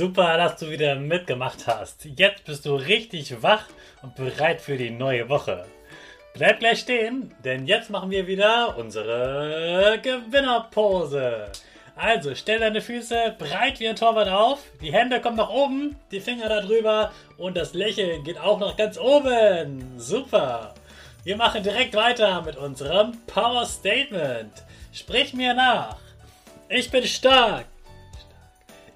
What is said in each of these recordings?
Super, dass du wieder mitgemacht hast. Jetzt bist du richtig wach und bereit für die neue Woche. Bleib gleich stehen, denn jetzt machen wir wieder unsere Gewinnerpose. Also stell deine Füße breit wie ein Torwart auf, die Hände kommen nach oben, die Finger da drüber und das Lächeln geht auch nach ganz oben. Super. Wir machen direkt weiter mit unserem Power Statement. Sprich mir nach. Ich bin stark.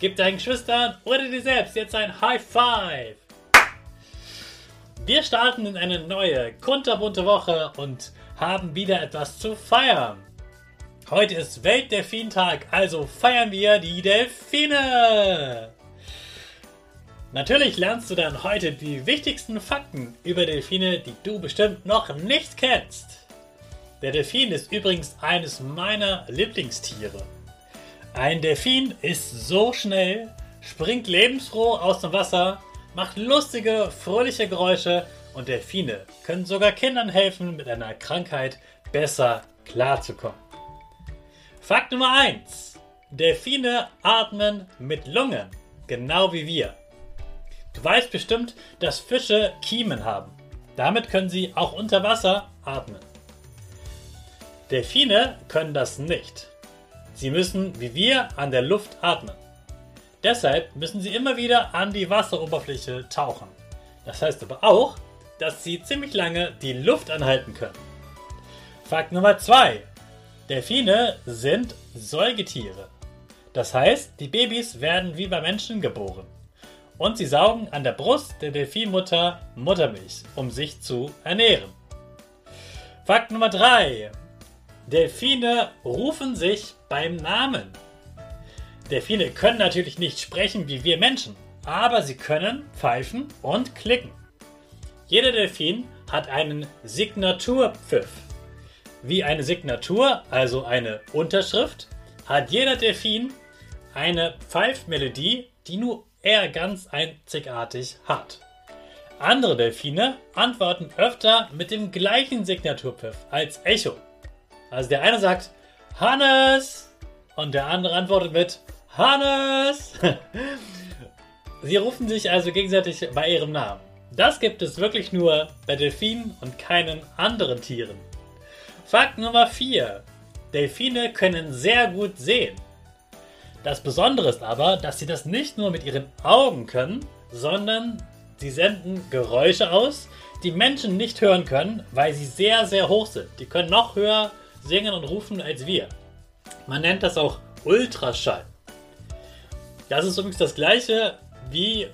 Gib deinen Geschwistern oder dir selbst jetzt ein High Five. Wir starten in eine neue, kunterbunte Woche und haben wieder etwas zu feiern. Heute ist Weltdelfintag, also feiern wir die Delfine. Natürlich lernst du dann heute die wichtigsten Fakten über Delfine, die du bestimmt noch nicht kennst. Der Delfin ist übrigens eines meiner Lieblingstiere. Ein Delfin ist so schnell, springt lebensfroh aus dem Wasser macht lustige, fröhliche Geräusche und Delfine können sogar Kindern helfen, mit einer Krankheit besser klarzukommen. Fakt Nummer 1. Delfine atmen mit Lungen, genau wie wir. Du weißt bestimmt, dass Fische Kiemen haben. Damit können sie auch unter Wasser atmen. Delfine können das nicht. Sie müssen wie wir an der Luft atmen. Deshalb müssen sie immer wieder an die Wasseroberfläche tauchen. Das heißt aber auch, dass sie ziemlich lange die Luft anhalten können. Fakt Nummer 2. Delfine sind Säugetiere. Das heißt, die Babys werden wie bei Menschen geboren. Und sie saugen an der Brust der Delfinmutter Muttermilch, um sich zu ernähren. Fakt Nummer 3. Delfine rufen sich beim Namen. Delfine können natürlich nicht sprechen wie wir Menschen, aber sie können pfeifen und klicken. Jeder Delfin hat einen Signaturpfiff. Wie eine Signatur, also eine Unterschrift, hat jeder Delfin eine Pfeifmelodie, die nur er ganz einzigartig hat. Andere Delfine antworten öfter mit dem gleichen Signaturpfiff als Echo. Also der eine sagt Hannes und der andere antwortet mit Hannes! Sie rufen sich also gegenseitig bei ihrem Namen. Das gibt es wirklich nur bei Delfinen und keinen anderen Tieren. Fakt Nummer 4. Delfine können sehr gut sehen. Das Besondere ist aber, dass sie das nicht nur mit ihren Augen können, sondern sie senden Geräusche aus, die Menschen nicht hören können, weil sie sehr, sehr hoch sind. Die können noch höher singen und rufen als wir. Man nennt das auch Ultraschall. Das ist übrigens das gleiche wie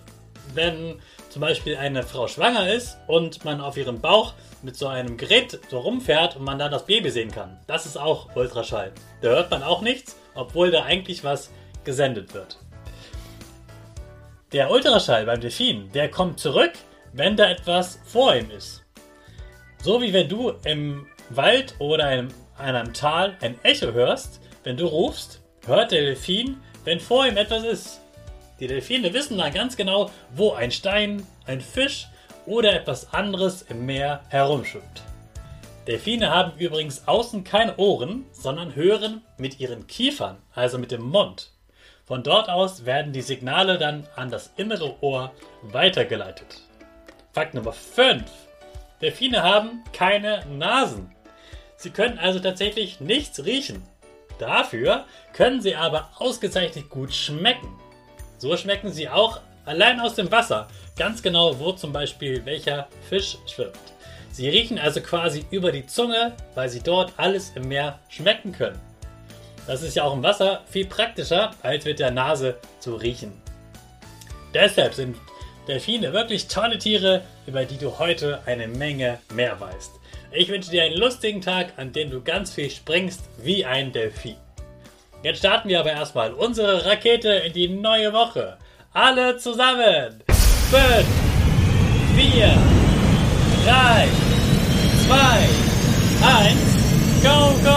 wenn zum Beispiel eine Frau schwanger ist und man auf ihrem Bauch mit so einem Gerät so rumfährt und man dann das Baby sehen kann. Das ist auch Ultraschall. Da hört man auch nichts, obwohl da eigentlich was gesendet wird. Der Ultraschall beim Delfin, der kommt zurück, wenn da etwas vor ihm ist. So wie wenn du im Wald oder in einem Tal ein Echo hörst, wenn du rufst, hört der Delfin, wenn vor ihm etwas ist. Die Delfine wissen dann ganz genau, wo ein Stein, ein Fisch oder etwas anderes im Meer herumschwimmt. Delfine haben übrigens außen keine Ohren, sondern hören mit ihren Kiefern, also mit dem Mund. Von dort aus werden die Signale dann an das innere Ohr weitergeleitet. Fakt Nummer 5. Delfine haben keine Nasen. Sie können also tatsächlich nichts riechen. Dafür können sie aber ausgezeichnet gut schmecken. So schmecken sie auch allein aus dem Wasser ganz genau, wo zum Beispiel welcher Fisch schwimmt. Sie riechen also quasi über die Zunge, weil sie dort alles im Meer schmecken können. Das ist ja auch im Wasser viel praktischer, als mit der Nase zu riechen. Deshalb sind Delfine wirklich tolle Tiere, über die du heute eine Menge mehr weißt. Ich wünsche dir einen lustigen Tag, an dem du ganz viel springst wie ein Delfin. Jetzt starten wir aber erstmal unsere Rakete in die neue Woche. Alle zusammen. 5, 4, 3, 2, 1, go, go!